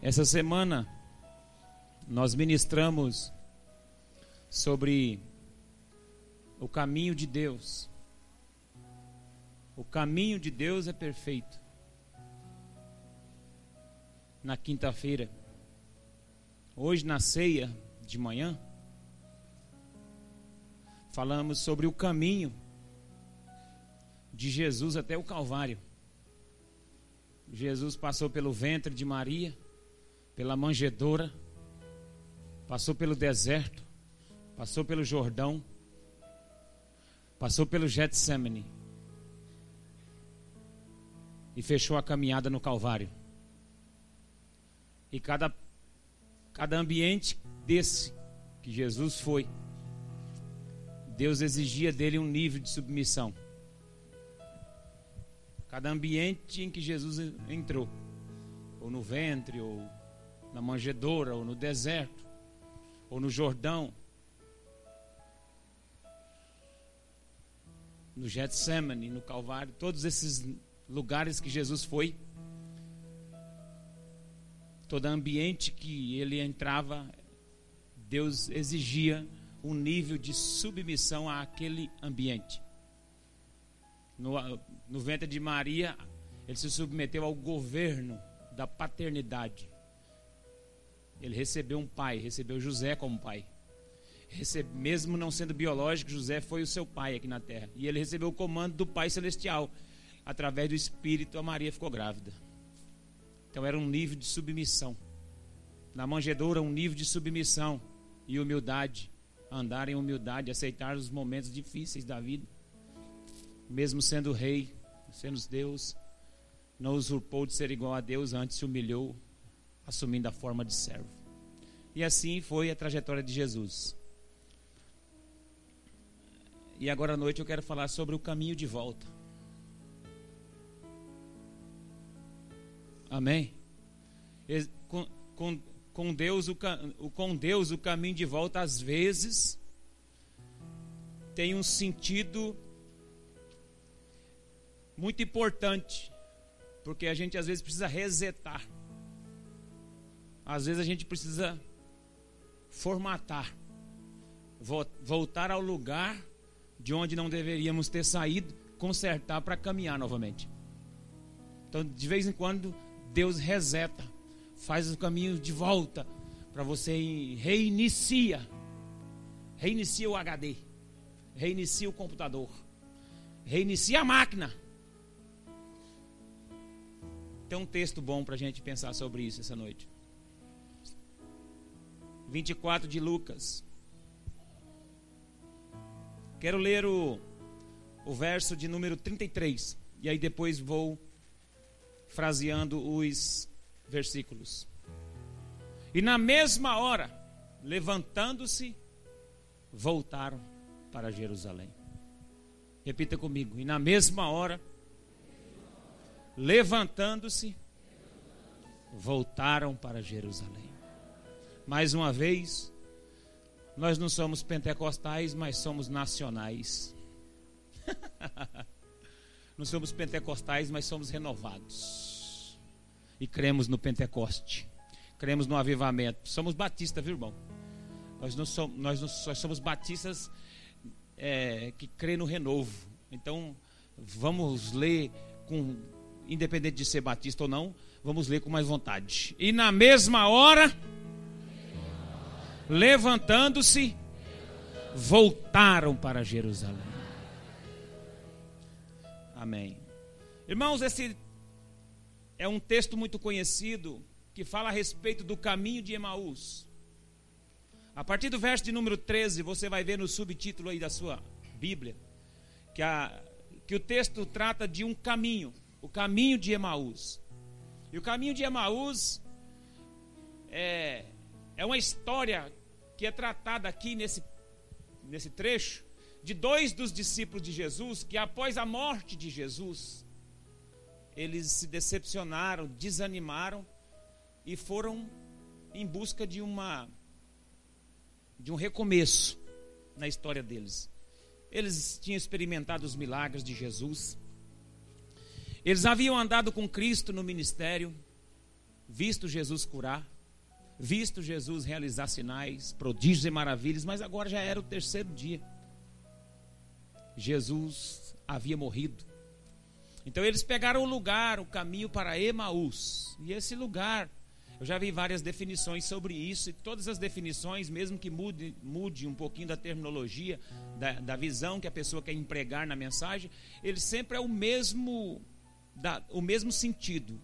Essa semana nós ministramos sobre o caminho de Deus. O caminho de Deus é perfeito. Na quinta-feira, hoje na ceia de manhã, falamos sobre o caminho de Jesus até o Calvário. Jesus passou pelo ventre de Maria pela manjedoura, passou pelo deserto, passou pelo Jordão, passou pelo Getsemane e fechou a caminhada no Calvário. E cada, cada ambiente desse que Jesus foi, Deus exigia dele um nível de submissão. Cada ambiente em que Jesus entrou, ou no ventre, ou na manjedoura, ou no deserto, ou no Jordão, no Getsemane, no Calvário, todos esses lugares que Jesus foi, todo ambiente que ele entrava, Deus exigia um nível de submissão àquele ambiente. No, no ventre de Maria, ele se submeteu ao governo da paternidade. Ele recebeu um pai, recebeu José como pai. Recebe, mesmo não sendo biológico, José foi o seu pai aqui na terra. E ele recebeu o comando do Pai Celestial. Através do Espírito, a Maria ficou grávida. Então era um nível de submissão. Na manjedoura, um nível de submissão e humildade. Andar em humildade, aceitar os momentos difíceis da vida. Mesmo sendo rei, sendo Deus, não usurpou de ser igual a Deus, antes se humilhou assumindo a forma de servo. E assim foi a trajetória de Jesus. E agora à noite eu quero falar sobre o caminho de volta. Amém? Com, com, Deus, o, com Deus, o caminho de volta, às vezes, tem um sentido muito importante, porque a gente às vezes precisa resetar. Às vezes a gente precisa formatar, voltar ao lugar de onde não deveríamos ter saído, consertar para caminhar novamente. Então, de vez em quando, Deus reseta, faz o caminho de volta para você reinicia, reinicia o HD, reinicia o computador, reinicia a máquina. Tem um texto bom para a gente pensar sobre isso essa noite. 24 de Lucas. Quero ler o, o verso de número 33. E aí depois vou fraseando os versículos. E na mesma hora, levantando-se, voltaram para Jerusalém. Repita comigo. E na mesma hora, levantando-se, voltaram para Jerusalém. Mais uma vez, nós não somos pentecostais, mas somos nacionais. não somos pentecostais, mas somos renovados. E cremos no Pentecoste. Cremos no avivamento. Somos batistas, viu, irmão? Nós, não somos, nós, não, nós somos batistas é, que crê no renovo. Então, vamos ler com. Independente de ser batista ou não, vamos ler com mais vontade. E na mesma hora levantando-se, voltaram para Jerusalém. Amém. Irmãos, esse é um texto muito conhecido que fala a respeito do caminho de Emaús. A partir do verso de número 13, você vai ver no subtítulo aí da sua Bíblia que, a, que o texto trata de um caminho, o caminho de Emaús. E o caminho de Emaús é, é uma história que é tratada aqui nesse, nesse trecho de dois dos discípulos de Jesus que, após a morte de Jesus, eles se decepcionaram, desanimaram e foram em busca de uma de um recomeço na história deles. Eles tinham experimentado os milagres de Jesus. Eles haviam andado com Cristo no ministério. visto Jesus curar, visto Jesus realizar sinais, prodígios e maravilhas, mas agora já era o terceiro dia. Jesus havia morrido. Então eles pegaram o lugar, o caminho para Emaús. E esse lugar, eu já vi várias definições sobre isso, e todas as definições, mesmo que mude, mude um pouquinho da terminologia, da, da visão que a pessoa quer empregar na mensagem, ele sempre é o mesmo, da, o mesmo sentido.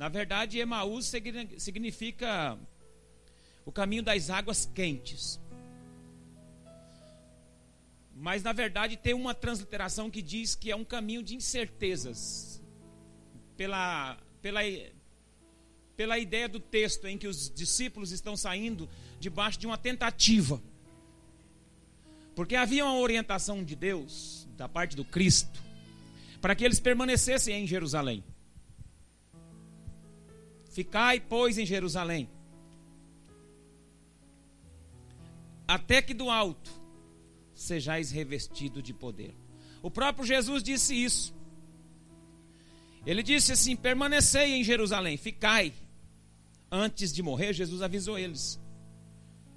Na verdade, Emaús significa o caminho das águas quentes. Mas na verdade tem uma transliteração que diz que é um caminho de incertezas. Pela, pela, pela ideia do texto em que os discípulos estão saindo debaixo de uma tentativa. Porque havia uma orientação de Deus, da parte do Cristo, para que eles permanecessem em Jerusalém. Ficai, pois, em Jerusalém, até que do alto sejais revestido de poder. O próprio Jesus disse isso. Ele disse assim: permanecei em Jerusalém, ficai. Antes de morrer, Jesus avisou eles,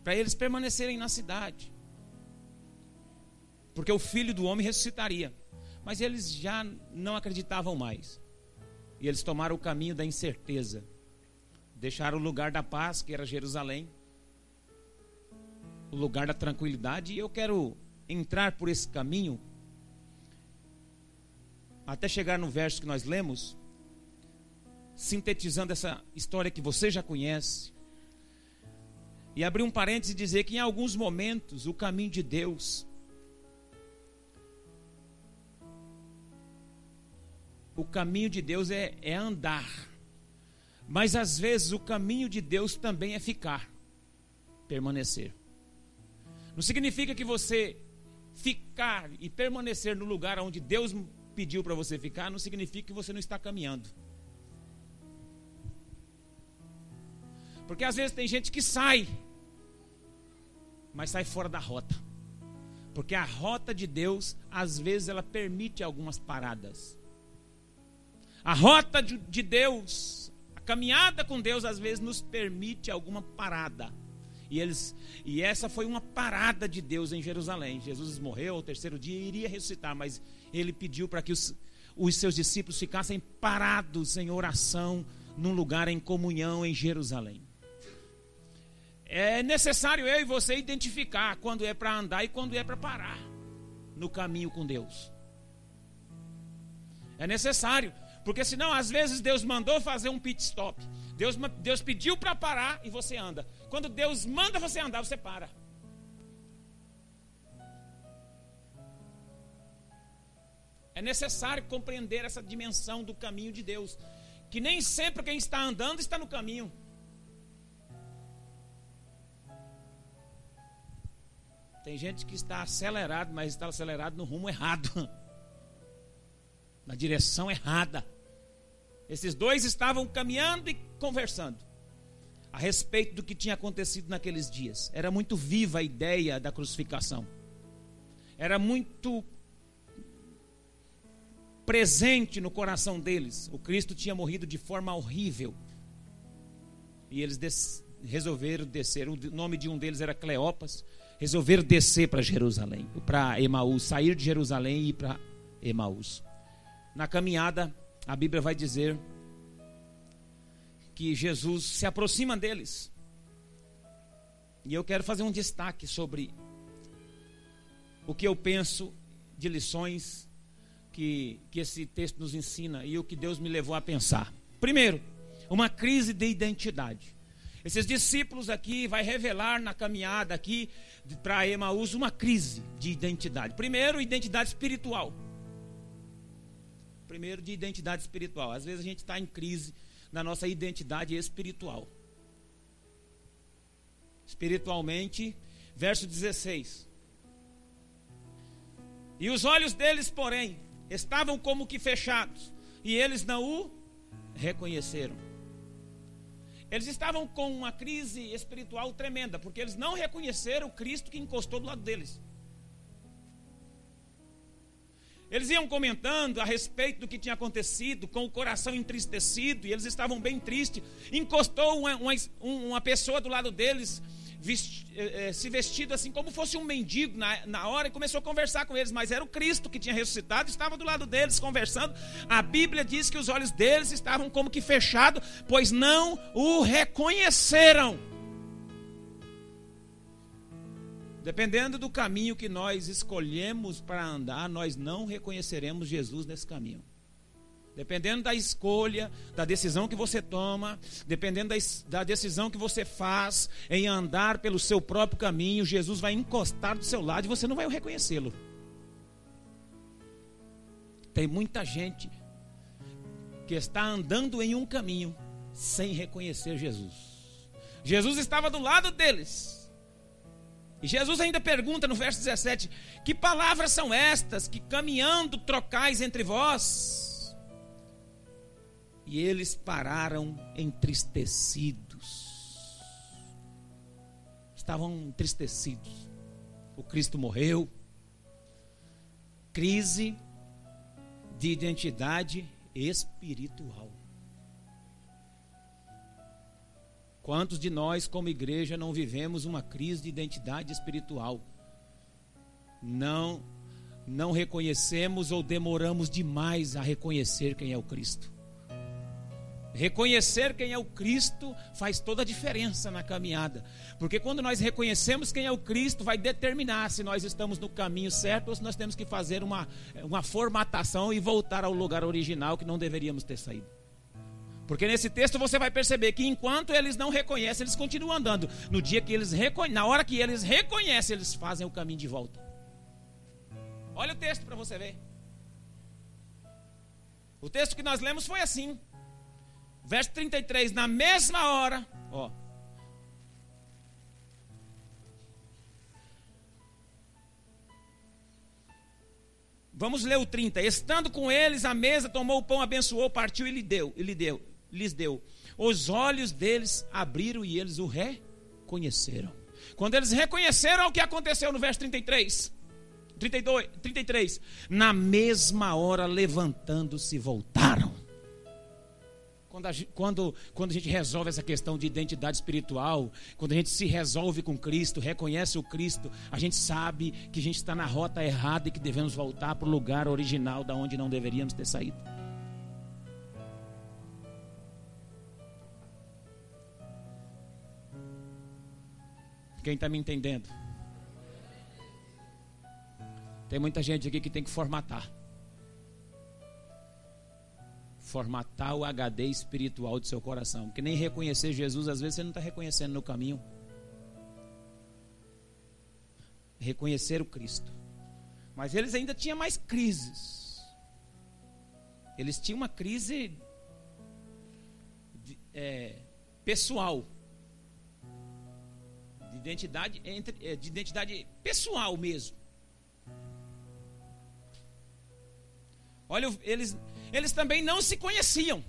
para eles permanecerem na cidade, porque o filho do homem ressuscitaria. Mas eles já não acreditavam mais, e eles tomaram o caminho da incerteza deixaram o lugar da paz, que era Jerusalém, o lugar da tranquilidade, e eu quero entrar por esse caminho. Até chegar no verso que nós lemos, sintetizando essa história que você já conhece, e abrir um parênteses e dizer que em alguns momentos o caminho de Deus o caminho de Deus é, é andar mas às vezes o caminho de Deus também é ficar, permanecer. Não significa que você ficar e permanecer no lugar onde Deus pediu para você ficar, não significa que você não está caminhando. Porque às vezes tem gente que sai, mas sai fora da rota. Porque a rota de Deus, às vezes, ela permite algumas paradas. A rota de Deus, caminhada com Deus às vezes nos permite alguma parada. E, eles, e essa foi uma parada de Deus em Jerusalém. Jesus morreu ao terceiro dia iria ressuscitar, mas ele pediu para que os, os seus discípulos ficassem parados em oração, num lugar em comunhão em Jerusalém. É necessário eu e você identificar quando é para andar e quando é para parar no caminho com Deus. É necessário. Porque senão, às vezes, Deus mandou fazer um pit stop. Deus, Deus pediu para parar e você anda. Quando Deus manda você andar, você para. É necessário compreender essa dimensão do caminho de Deus. Que nem sempre quem está andando está no caminho. Tem gente que está acelerado, mas está acelerado no rumo errado. Na direção errada. Esses dois estavam caminhando e conversando a respeito do que tinha acontecido naqueles dias. Era muito viva a ideia da crucificação. Era muito presente no coração deles. O Cristo tinha morrido de forma horrível. E eles des resolveram descer. O nome de um deles era Cleopas. Resolveram descer para Jerusalém, para Emaús, sair de Jerusalém e ir para Emaús. Na caminhada, a Bíblia vai dizer que Jesus se aproxima deles. E eu quero fazer um destaque sobre o que eu penso de lições que, que esse texto nos ensina e o que Deus me levou a pensar. Primeiro, uma crise de identidade. Esses discípulos aqui vai revelar na caminhada aqui para Emaús uma crise de identidade. Primeiro, identidade espiritual primeiro de identidade espiritual. Às vezes a gente está em crise na nossa identidade espiritual. Espiritualmente, verso 16. E os olhos deles, porém, estavam como que fechados, e eles não o reconheceram. Eles estavam com uma crise espiritual tremenda, porque eles não reconheceram o Cristo que encostou do lado deles. Eles iam comentando a respeito do que tinha acontecido, com o coração entristecido, e eles estavam bem tristes. Encostou uma, uma, uma pessoa do lado deles, vesti, eh, eh, se vestido assim como fosse um mendigo na, na hora, e começou a conversar com eles. Mas era o Cristo que tinha ressuscitado, estava do lado deles conversando. A Bíblia diz que os olhos deles estavam como que fechados, pois não o reconheceram. Dependendo do caminho que nós escolhemos para andar, nós não reconheceremos Jesus nesse caminho. Dependendo da escolha, da decisão que você toma, dependendo da, da, decisão que você faz em andar pelo seu próprio caminho, Jesus vai encostar do seu lado e você não vai reconhecê-lo. Tem muita gente que está andando em um caminho sem reconhecer Jesus. Jesus estava do lado deles e Jesus ainda pergunta no verso 17: Que palavras são estas que caminhando trocais entre vós? E eles pararam entristecidos. Estavam entristecidos. O Cristo morreu. Crise de identidade espiritual. Quantos de nós, como igreja, não vivemos uma crise de identidade espiritual? Não, não reconhecemos ou demoramos demais a reconhecer quem é o Cristo. Reconhecer quem é o Cristo faz toda a diferença na caminhada. Porque quando nós reconhecemos quem é o Cristo, vai determinar se nós estamos no caminho certo ou se nós temos que fazer uma, uma formatação e voltar ao lugar original que não deveríamos ter saído. Porque nesse texto você vai perceber que enquanto eles não reconhecem, eles continuam andando. No dia que eles reconhecem, na hora que eles reconhecem, eles fazem o caminho de volta. Olha o texto para você ver. O texto que nós lemos foi assim. Verso 33, na mesma hora, ó. Vamos ler o 30. Estando com eles à mesa, tomou o pão, abençoou, partiu e lhe deu, e lhe deu lhes deu. Os olhos deles abriram e eles o reconheceram. Quando eles reconheceram o que aconteceu no verso 33, 32, 33, na mesma hora levantando-se voltaram. Quando a, quando, quando a gente resolve essa questão de identidade espiritual, quando a gente se resolve com Cristo, reconhece o Cristo, a gente sabe que a gente está na rota errada e que devemos voltar para o lugar original da onde não deveríamos ter saído. Quem está me entendendo? Tem muita gente aqui que tem que formatar. Formatar o HD espiritual do seu coração. Porque nem reconhecer Jesus, às vezes você não está reconhecendo no caminho. Reconhecer o Cristo. Mas eles ainda tinham mais crises. Eles tinham uma crise é, pessoal de identidade, entre, é, de identidade pessoal mesmo. Olha, eles, eles também não se conheciam.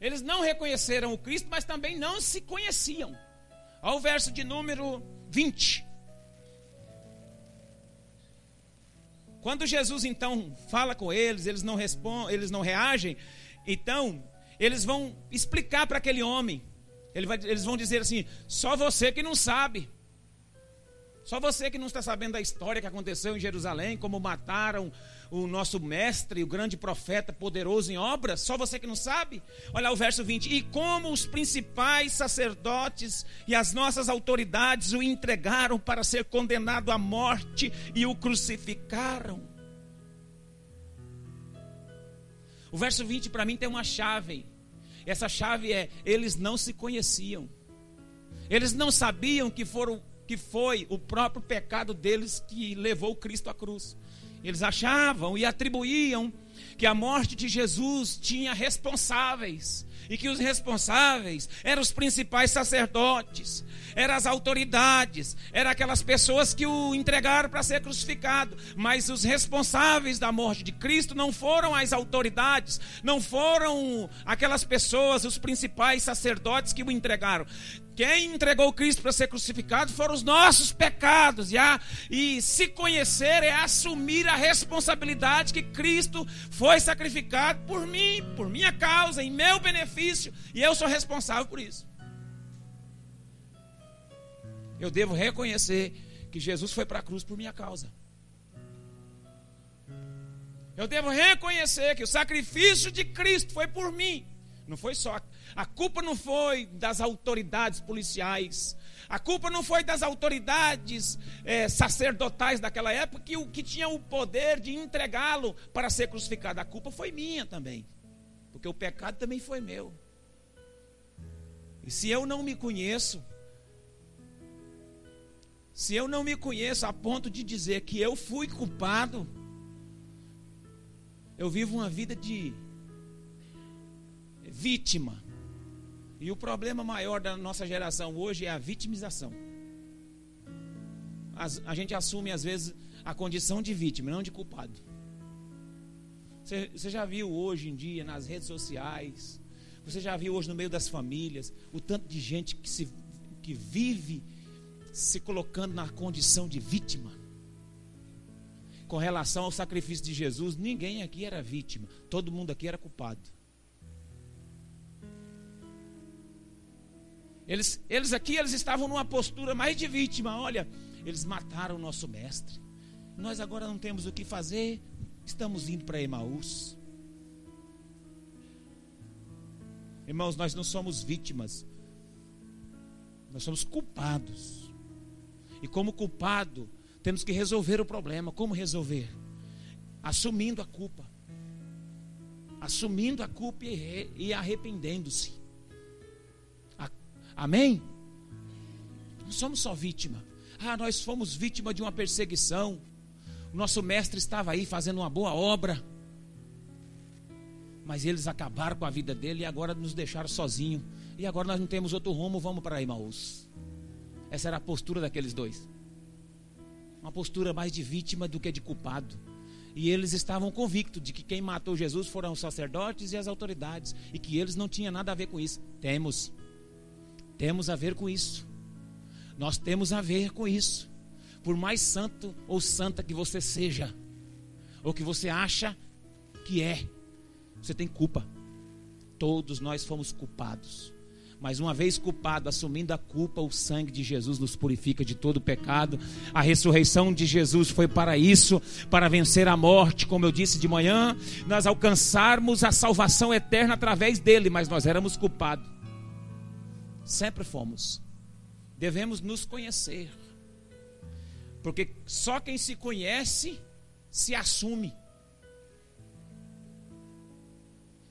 Eles não reconheceram o Cristo, mas também não se conheciam. Olha o verso de número 20. Quando Jesus então fala com eles, eles não respondem, eles não reagem, então eles vão explicar para aquele homem ele vai, eles vão dizer assim: só você que não sabe. Só você que não está sabendo da história que aconteceu em Jerusalém, como mataram o nosso mestre, o grande profeta poderoso em obras, só você que não sabe. Olha o verso 20: E como os principais sacerdotes e as nossas autoridades o entregaram para ser condenado à morte e o crucificaram. O verso 20 para mim tem uma chave. Essa chave é: eles não se conheciam. Eles não sabiam que, foram, que foi o próprio pecado deles que levou Cristo à cruz. Eles achavam e atribuíam que a morte de Jesus tinha responsáveis e que os responsáveis eram os principais sacerdotes, eram as autoridades, eram aquelas pessoas que o entregaram para ser crucificado. Mas os responsáveis da morte de Cristo não foram as autoridades, não foram aquelas pessoas, os principais sacerdotes que o entregaram. Quem entregou Cristo para ser crucificado foram os nossos pecados. E, a, e se conhecer é assumir a responsabilidade que Cristo foi sacrificado por mim, por minha causa, em meu benefício. E eu sou responsável por isso. Eu devo reconhecer que Jesus foi para a cruz por minha causa. Eu devo reconhecer que o sacrifício de Cristo foi por mim. Não foi só. A culpa não foi das autoridades policiais. A culpa não foi das autoridades é, sacerdotais daquela época que, que tinham o poder de entregá-lo para ser crucificado. A culpa foi minha também. Porque o pecado também foi meu. E se eu não me conheço, se eu não me conheço a ponto de dizer que eu fui culpado, eu vivo uma vida de vítima. E o problema maior da nossa geração hoje é a vitimização. As, a gente assume, às vezes, a condição de vítima, não de culpado. Você, você já viu hoje em dia nas redes sociais, você já viu hoje no meio das famílias, o tanto de gente que, se, que vive se colocando na condição de vítima. Com relação ao sacrifício de Jesus, ninguém aqui era vítima, todo mundo aqui era culpado. Eles, eles aqui eles estavam numa postura mais de vítima. Olha, eles mataram o nosso mestre. Nós agora não temos o que fazer, estamos indo para Emaús. Irmãos, nós não somos vítimas, nós somos culpados. E como culpado, temos que resolver o problema. Como resolver? Assumindo a culpa. Assumindo a culpa e, e arrependendo-se. Amém? Não somos só vítima. Ah, nós fomos vítima de uma perseguição. O nosso mestre estava aí fazendo uma boa obra. Mas eles acabaram com a vida dele e agora nos deixaram sozinhos. E agora nós não temos outro rumo, vamos para Imaús. Essa era a postura daqueles dois. Uma postura mais de vítima do que de culpado. E eles estavam convictos de que quem matou Jesus foram os sacerdotes e as autoridades. E que eles não tinham nada a ver com isso. Temos. Temos a ver com isso. Nós temos a ver com isso. Por mais santo ou santa que você seja, ou que você acha que é, você tem culpa. Todos nós fomos culpados. Mas uma vez culpado, assumindo a culpa, o sangue de Jesus nos purifica de todo pecado. A ressurreição de Jesus foi para isso, para vencer a morte, como eu disse de manhã, nós alcançarmos a salvação eterna através dele, mas nós éramos culpados. Sempre fomos. Devemos nos conhecer. Porque só quem se conhece se assume.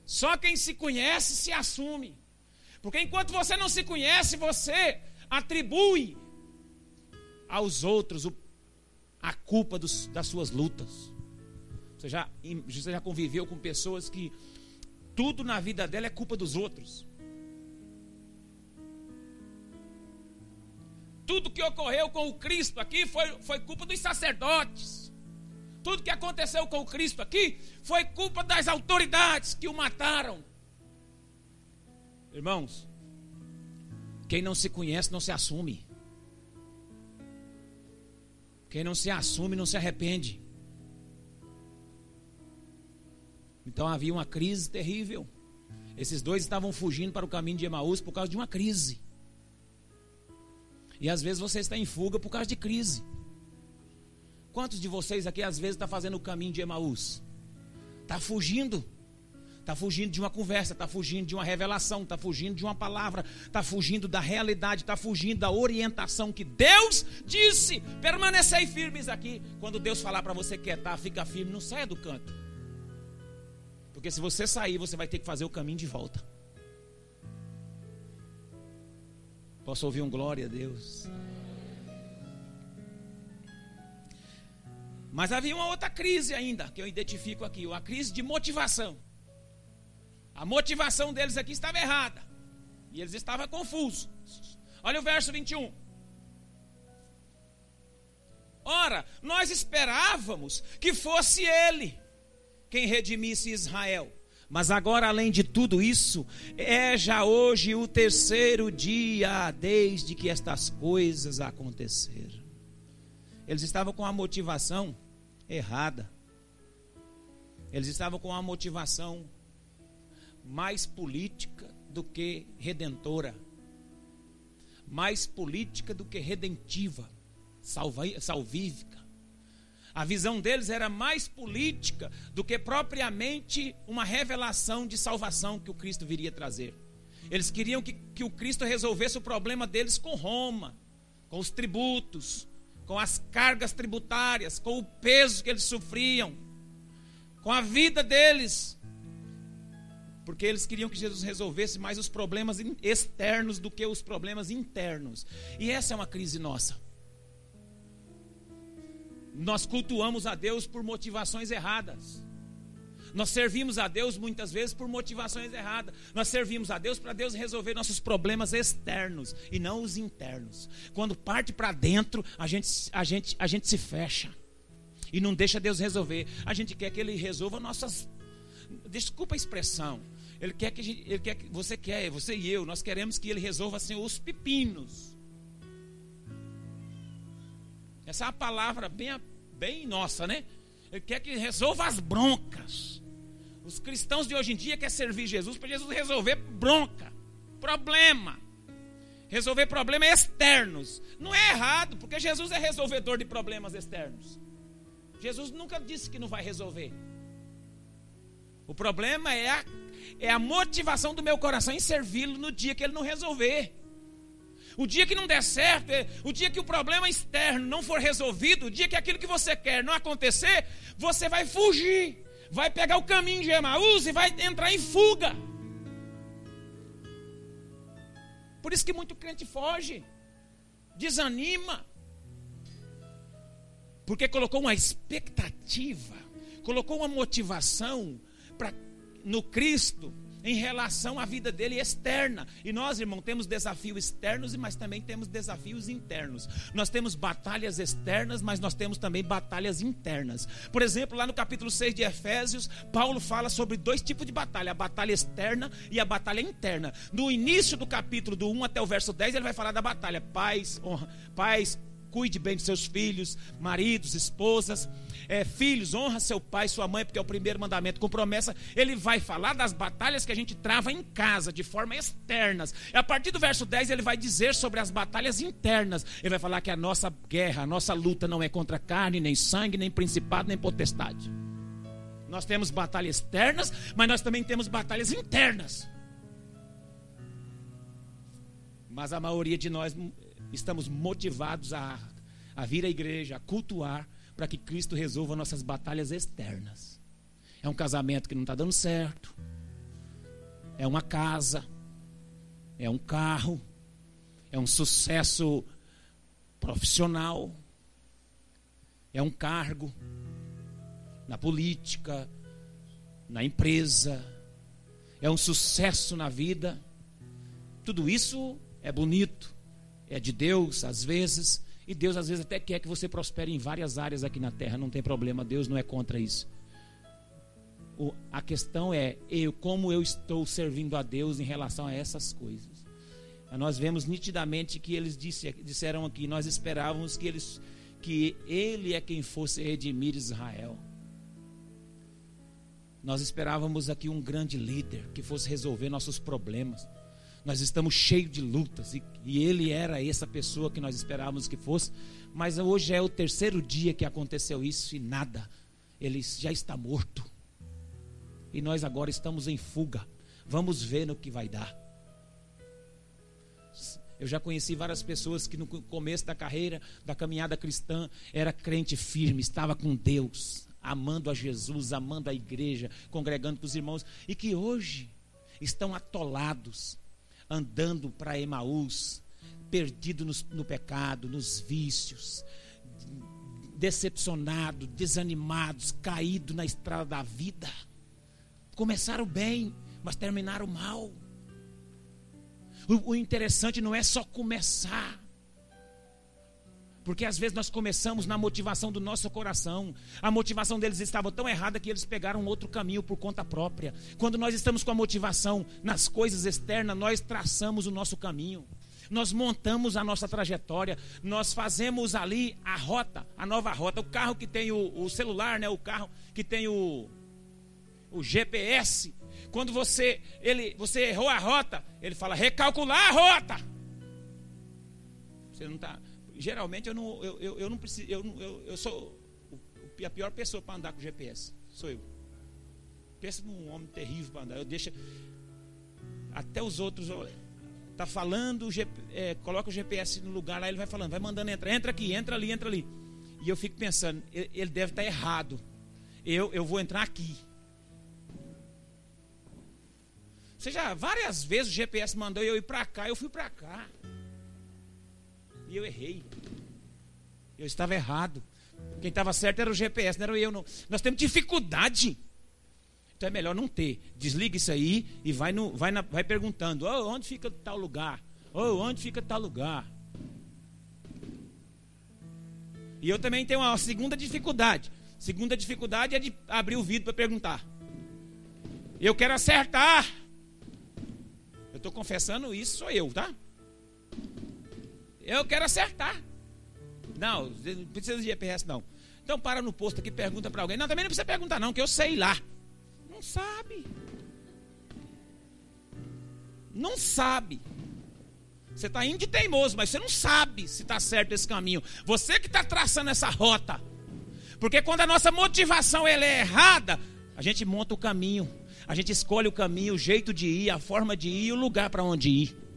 Só quem se conhece se assume. Porque enquanto você não se conhece, você atribui aos outros o, a culpa dos, das suas lutas. Você já, você já conviveu com pessoas que tudo na vida dela é culpa dos outros. Tudo que ocorreu com o Cristo aqui foi, foi culpa dos sacerdotes. Tudo que aconteceu com o Cristo aqui foi culpa das autoridades que o mataram. Irmãos, quem não se conhece não se assume. Quem não se assume não se arrepende. Então havia uma crise terrível. Esses dois estavam fugindo para o caminho de Emaús por causa de uma crise. E às vezes você está em fuga por causa de crise. Quantos de vocês aqui às vezes está fazendo o caminho de Emaús? Está fugindo Está fugindo de uma conversa, está fugindo de uma revelação, está fugindo de uma palavra, está fugindo da realidade, está fugindo da orientação que Deus disse. Permanecei firmes aqui. Quando Deus falar para você quietar, fica firme, não saia do canto. Porque se você sair, você vai ter que fazer o caminho de volta. Posso ouvir um glória a Deus? Mas havia uma outra crise ainda, que eu identifico aqui, uma crise de motivação. A motivação deles aqui estava errada. E eles estavam confusos. Olha o verso 21. Ora, nós esperávamos que fosse ele quem redimisse Israel. Mas agora, além de tudo isso, é já hoje o terceiro dia desde que estas coisas aconteceram. Eles estavam com a motivação errada. Eles estavam com a motivação mais política do que redentora, mais política do que redentiva, salvífica. A visão deles era mais política do que propriamente uma revelação de salvação que o Cristo viria trazer. Eles queriam que, que o Cristo resolvesse o problema deles com Roma, com os tributos, com as cargas tributárias, com o peso que eles sofriam, com a vida deles. Porque eles queriam que Jesus resolvesse mais os problemas externos do que os problemas internos. E essa é uma crise nossa. Nós cultuamos a Deus por motivações erradas. Nós servimos a Deus muitas vezes por motivações erradas. Nós servimos a Deus para Deus resolver nossos problemas externos e não os internos. Quando parte para dentro, a gente, a, gente, a gente se fecha e não deixa Deus resolver. A gente quer que Ele resolva nossas. Desculpa a expressão. Ele quer que, gente, ele quer que você quer, você e eu, nós queremos que Ele resolva assim, os pepinos. Essa é uma palavra bem, bem nossa, né? Ele quer que resolva as broncas. Os cristãos de hoje em dia querem servir Jesus para Jesus resolver bronca, problema. Resolver problemas externos. Não é errado, porque Jesus é resolvedor de problemas externos. Jesus nunca disse que não vai resolver. O problema é a, é a motivação do meu coração em servi-lo no dia que ele não resolver. O dia que não der certo, é, o dia que o problema externo não for resolvido, o dia que aquilo que você quer não acontecer, você vai fugir, vai pegar o caminho de Emaús e vai entrar em fuga. Por isso que muito crente foge, desanima, porque colocou uma expectativa, colocou uma motivação para no Cristo em relação à vida dele externa. E nós, irmão, temos desafios externos, mas também temos desafios internos. Nós temos batalhas externas, mas nós temos também batalhas internas. Por exemplo, lá no capítulo 6 de Efésios, Paulo fala sobre dois tipos de batalha: a batalha externa e a batalha interna. No início do capítulo, do 1 até o verso 10, ele vai falar da batalha: pais, honra, pais, cuide bem de seus filhos, maridos, esposas é, filhos, honra seu pai e sua mãe, porque é o primeiro mandamento com promessa. Ele vai falar das batalhas que a gente trava em casa, de forma externas. E a partir do verso 10, ele vai dizer sobre as batalhas internas. Ele vai falar que a nossa guerra, a nossa luta não é contra carne, nem sangue, nem principado, nem potestade. Nós temos batalhas externas, mas nós também temos batalhas internas. Mas a maioria de nós estamos motivados a, a vir à igreja, a cultuar, para que Cristo resolva nossas batalhas externas. É um casamento que não está dando certo, é uma casa, é um carro, é um sucesso profissional, é um cargo na política, na empresa, é um sucesso na vida. Tudo isso é bonito, é de Deus às vezes, e Deus às vezes até quer que você prospere em várias áreas aqui na terra, não tem problema, Deus não é contra isso. O, a questão é eu, como eu estou servindo a Deus em relação a essas coisas. Nós vemos nitidamente que eles disse, disseram aqui, nós esperávamos que eles que ele é quem fosse redimir Israel. Nós esperávamos aqui um grande líder que fosse resolver nossos problemas. Nós estamos cheios de lutas e, e ele era essa pessoa que nós esperávamos que fosse, mas hoje é o terceiro dia que aconteceu isso e nada. Ele já está morto. E nós agora estamos em fuga. Vamos ver no que vai dar. Eu já conheci várias pessoas que no começo da carreira, da caminhada cristã, era crente firme, estava com Deus, amando a Jesus, amando a igreja, congregando com os irmãos, e que hoje estão atolados, andando para Emaús, perdido no, no pecado, nos vícios, decepcionados, desanimados, caídos na estrada da vida. Começaram bem, mas terminaram mal. O, o interessante não é só começar. Porque às vezes nós começamos na motivação do nosso coração. A motivação deles estava tão errada que eles pegaram outro caminho por conta própria. Quando nós estamos com a motivação nas coisas externas, nós traçamos o nosso caminho. Nós montamos a nossa trajetória, nós fazemos ali a rota, a nova rota. O carro que tem o, o celular, né? o carro que tem o, o GPS. Quando você, ele, você errou a rota, ele fala recalcular a rota. Você não está geralmente eu não, eu, eu, eu não preciso, eu, eu, eu sou a pior pessoa para andar com GPS. Sou eu. Pensa num homem terrível para andar. Eu deixo até os outros tá falando, é, coloca o GPS no lugar lá, ele vai falando, vai mandando entra, entra aqui, entra ali, entra ali. E eu fico pensando, ele deve estar tá errado. Eu, eu vou entrar aqui. Você já várias vezes o GPS mandou eu ir para cá, eu fui para cá. E eu errei. Eu estava errado. Quem estava certo era o GPS, não era eu. Não. Nós temos dificuldade. Então é melhor não ter. Desliga isso aí e vai, no, vai, na, vai perguntando: oh, onde fica tal lugar? Oh, onde fica tal lugar? E eu também tenho uma segunda dificuldade. Segunda dificuldade é de abrir o vidro para perguntar. Eu quero acertar. Eu estou confessando isso, sou eu, tá? Eu quero acertar. Não, não precisa de GPS, não. Então para no posto aqui pergunta para alguém. Não, também não precisa perguntar, não, que eu sei lá. Não sabe. Não sabe. Você está indo de teimoso, mas você não sabe se está certo esse caminho. Você que está traçando essa rota. Porque quando a nossa motivação ela é errada, a gente monta o caminho. A gente escolhe o caminho, o jeito de ir, a forma de ir o lugar para onde ir.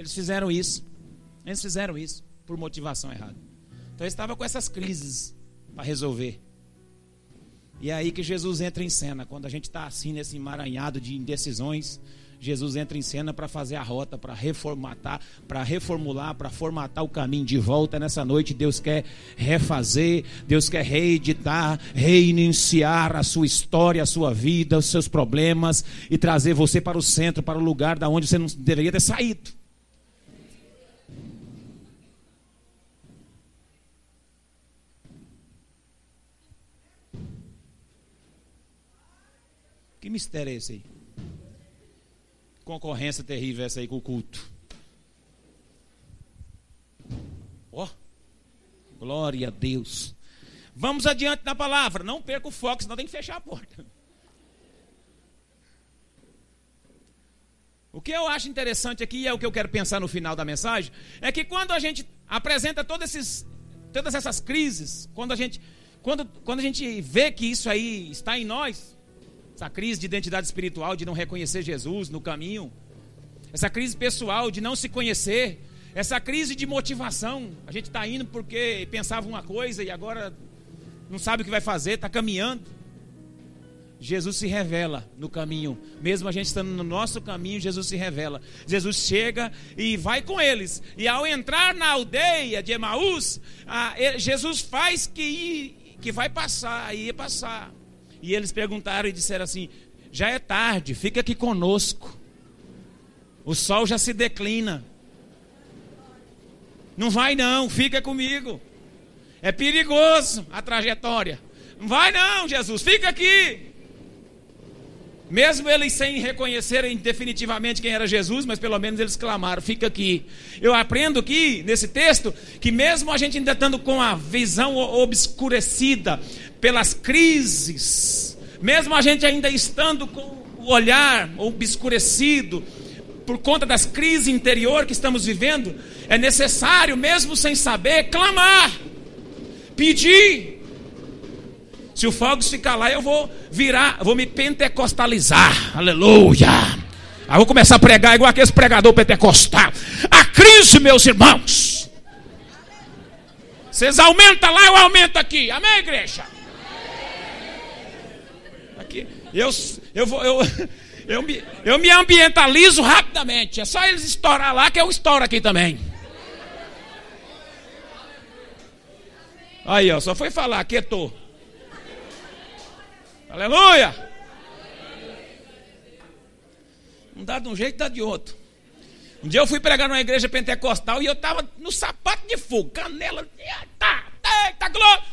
Eles fizeram isso. Eles fizeram isso por motivação errada. Então eles estavam com essas crises para resolver. E é aí que Jesus entra em cena. Quando a gente está assim nesse emaranhado de indecisões, Jesus entra em cena para fazer a rota, para reformatar, para reformular, para formatar o caminho de volta nessa noite. Deus quer refazer, Deus quer reeditar, reiniciar a sua história, a sua vida, os seus problemas e trazer você para o centro, para o lugar da onde você não deveria ter saído. Que mistério é esse aí? Concorrência terrível essa aí com o culto. Ó, oh, glória a Deus. Vamos adiante na palavra. Não perca o foco, senão tem que fechar a porta. O que eu acho interessante aqui, e é o que eu quero pensar no final da mensagem, é que quando a gente apresenta todos esses, todas essas crises, quando a gente, quando, quando a gente vê que isso aí está em nós, essa crise de identidade espiritual, de não reconhecer Jesus no caminho, essa crise pessoal de não se conhecer, essa crise de motivação. A gente está indo porque pensava uma coisa e agora não sabe o que vai fazer, está caminhando. Jesus se revela no caminho, mesmo a gente estando no nosso caminho, Jesus se revela. Jesus chega e vai com eles, e ao entrar na aldeia de Emaús, Jesus faz que, que vai passar, ia passar. E eles perguntaram e disseram assim: já é tarde, fica aqui conosco. O sol já se declina. Não vai não, fica comigo. É perigoso a trajetória. Não vai não, Jesus, fica aqui. Mesmo eles sem reconhecerem definitivamente quem era Jesus, mas pelo menos eles clamaram: fica aqui. Eu aprendo aqui, nesse texto, que mesmo a gente ainda estando com a visão obscurecida pelas crises, mesmo a gente ainda estando com o olhar obscurecido, por conta das crises interior que estamos vivendo, é necessário, mesmo sem saber, clamar, pedir, se o Fogos ficar lá, eu vou virar, vou me pentecostalizar. Aleluia. Aí vou começar a pregar igual aquele pregador pentecostal. A crise, meus irmãos. Vocês aumentam lá, eu aumento aqui. Amém, igreja? Eu, eu vou, eu, eu me, eu me ambientalizo rapidamente. É só eles estourar lá que eu estouro aqui também. Aí, ó, só foi falar, quietou. Aleluia! Um dá de um jeito, dá de outro. Um dia eu fui pregar numa igreja pentecostal e eu estava no sapato de fogo, canela. Tá, tá, tá, glória.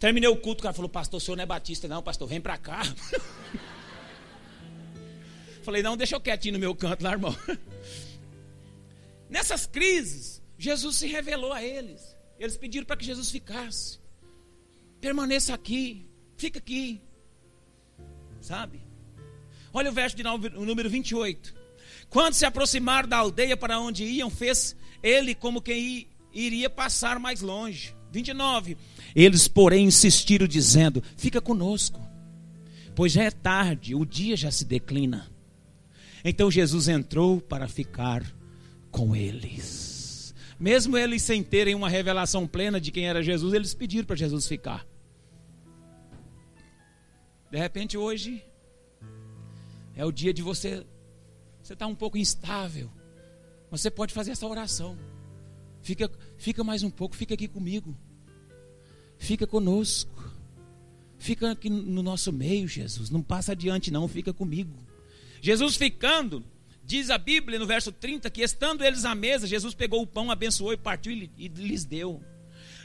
Terminei o culto, o cara falou, pastor, o senhor não é batista, não, pastor, vem para cá. Falei, não, deixa eu quietinho no meu canto lá, irmão. Nessas crises, Jesus se revelou a eles. Eles pediram para que Jesus ficasse. Permaneça aqui, fica aqui. Sabe? Olha o verso de número 28. Quando se aproximaram da aldeia para onde iam, fez ele como quem iria passar mais longe. 29. Eles, porém, insistiram, dizendo: Fica conosco, pois já é tarde, o dia já se declina. Então Jesus entrou para ficar com eles. Mesmo eles sem terem uma revelação plena de quem era Jesus, eles pediram para Jesus ficar. De repente, hoje, é o dia de você. Você está um pouco instável. Você pode fazer essa oração. Fica, fica mais um pouco, fica aqui comigo. Fica conosco. Fica aqui no nosso meio, Jesus. Não passa adiante, não, fica comigo. Jesus ficando, diz a Bíblia no verso 30 que estando eles à mesa, Jesus pegou o pão, abençoou e partiu e lhes deu.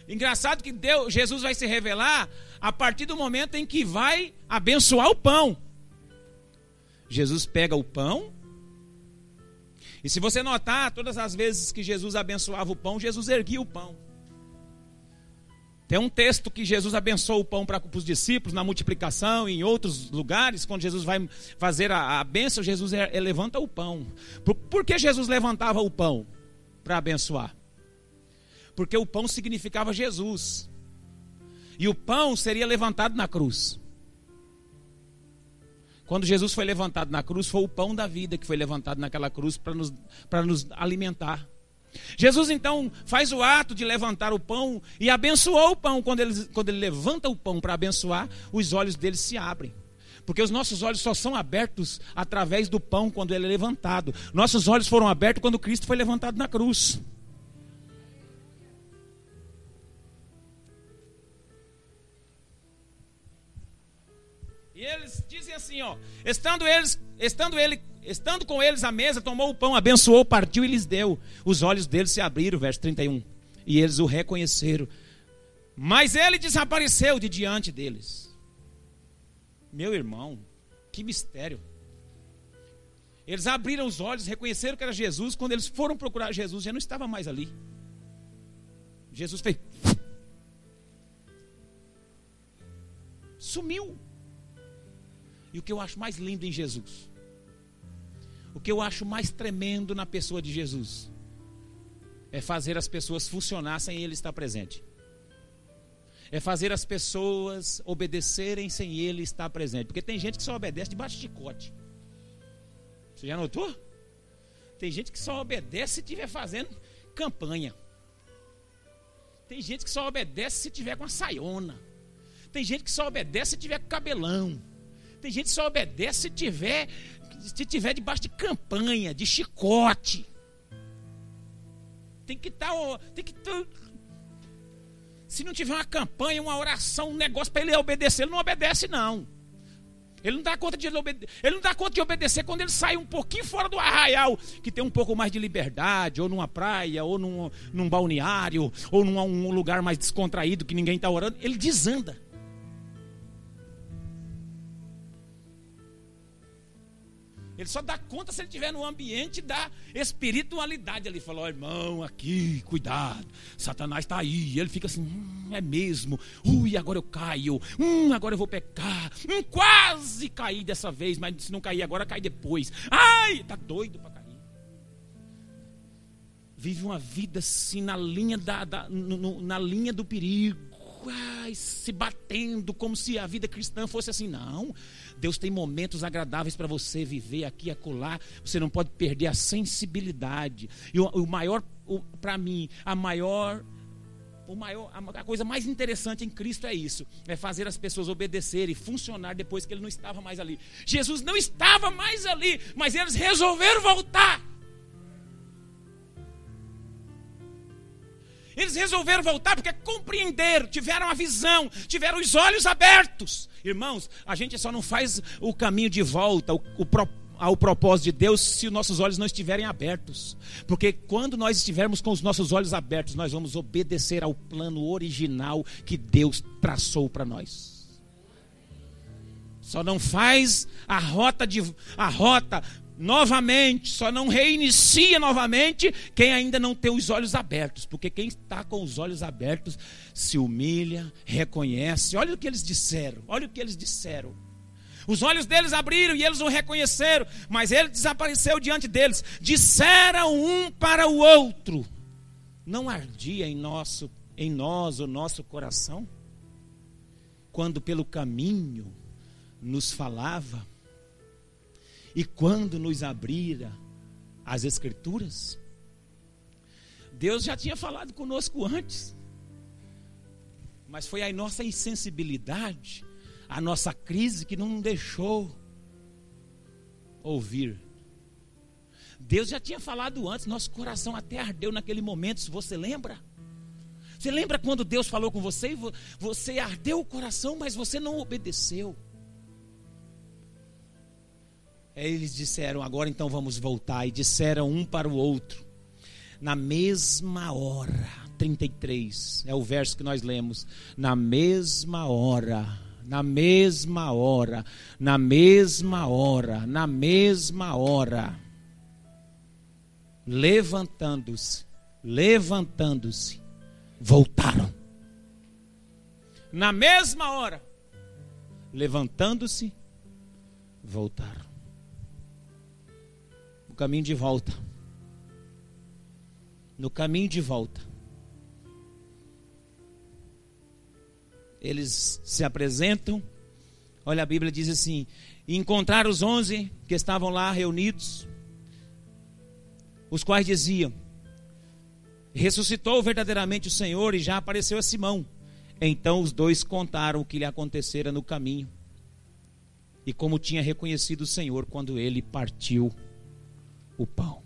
Engraçado que Deus, Jesus vai se revelar a partir do momento em que vai abençoar o pão. Jesus pega o pão, e se você notar, todas as vezes que Jesus abençoava o pão, Jesus erguia o pão. Tem um texto que Jesus abençoou o pão para os discípulos na multiplicação, e em outros lugares, quando Jesus vai fazer a, a bênção, Jesus é, é, levanta o pão. Por, por que Jesus levantava o pão para abençoar? Porque o pão significava Jesus, e o pão seria levantado na cruz. Quando Jesus foi levantado na cruz, foi o pão da vida que foi levantado naquela cruz para nos, nos alimentar. Jesus então faz o ato de levantar o pão e abençoou o pão. Quando ele, quando ele levanta o pão para abençoar, os olhos dele se abrem. Porque os nossos olhos só são abertos através do pão quando ele é levantado. Nossos olhos foram abertos quando Cristo foi levantado na cruz. E eles assim, ó, estando eles, estando ele Estando com eles à mesa, tomou o pão, abençoou, partiu e lhes deu. Os olhos deles se abriram, verso 31. E eles o reconheceram. Mas ele desapareceu de diante deles. Meu irmão, que mistério. Eles abriram os olhos, reconheceram que era Jesus. Quando eles foram procurar Jesus, já não estava mais ali. Jesus fez. Sumiu. E o que eu acho mais lindo em Jesus o que eu acho mais tremendo na pessoa de Jesus é fazer as pessoas funcionar sem ele estar presente. É fazer as pessoas obedecerem sem ele estar presente. Porque tem gente que só obedece debaixo de chicote. Você já notou? Tem gente que só obedece se estiver fazendo campanha. Tem gente que só obedece se tiver com a saiona. Tem gente que só obedece se tiver com cabelão. Tem gente que só obedece se tiver se tiver debaixo de campanha, de chicote. Tem que estar. Tá, tem que tá, se não tiver uma campanha, uma oração, um negócio para ele obedecer, ele não obedece, não. Ele não dá conta de obede ele não dá conta de obedecer quando ele sai um pouquinho fora do arraial, que tem um pouco mais de liberdade, ou numa praia, ou num, num balneário, ou num um lugar mais descontraído que ninguém está orando. Ele desanda. Ele só dá conta se ele estiver no ambiente da espiritualidade. Ele falou, oh, irmão, aqui, cuidado. Satanás está aí. Ele fica assim, hum, é mesmo. Ui, agora eu caio. Hum, agora eu vou pecar. Hum, quase caí dessa vez, mas se não cair agora, cai depois. Ai, tá doido para cair. Vive uma vida assim na linha, da, da no, na linha do perigo ai, se batendo como se a vida cristã fosse assim. Não. Deus tem momentos agradáveis para você viver aqui e acolá. Você não pode perder a sensibilidade. E o, o maior, para mim, a maior o maior, a coisa mais interessante em Cristo é isso: é fazer as pessoas obedecerem e funcionar depois que ele não estava mais ali. Jesus não estava mais ali, mas eles resolveram voltar. Eles resolveram voltar porque compreenderam, tiveram a visão, tiveram os olhos abertos. Irmãos, a gente só não faz o caminho de volta, o, o ao propósito de Deus se os nossos olhos não estiverem abertos. Porque quando nós estivermos com os nossos olhos abertos, nós vamos obedecer ao plano original que Deus traçou para nós. Só não faz a rota de a rota novamente, só não reinicia novamente quem ainda não tem os olhos abertos, porque quem está com os olhos abertos se humilha, reconhece. Olha o que eles disseram, olha o que eles disseram. Os olhos deles abriram e eles o reconheceram, mas ele desapareceu diante deles. Disseram um para o outro: Não ardia em nosso em nós o nosso coração quando pelo caminho nos falava e quando nos abrira as Escrituras, Deus já tinha falado conosco antes, mas foi a nossa insensibilidade, a nossa crise que não deixou ouvir. Deus já tinha falado antes, nosso coração até ardeu naquele momento, se você lembra. Você lembra quando Deus falou com você e você ardeu o coração, mas você não obedeceu? Eles disseram: agora então vamos voltar. E disseram um para o outro, na mesma hora. 33 é o verso que nós lemos. Na mesma hora, na mesma hora, na mesma hora, na mesma hora. Levantando-se, levantando-se, voltaram. Na mesma hora, levantando-se, voltaram no caminho de volta. No caminho de volta. Eles se apresentam. Olha, a Bíblia diz assim: encontrar os onze que estavam lá reunidos, os quais diziam: ressuscitou verdadeiramente o Senhor e já apareceu a Simão. Então os dois contaram o que lhe acontecera no caminho e como tinha reconhecido o Senhor quando ele partiu o pão.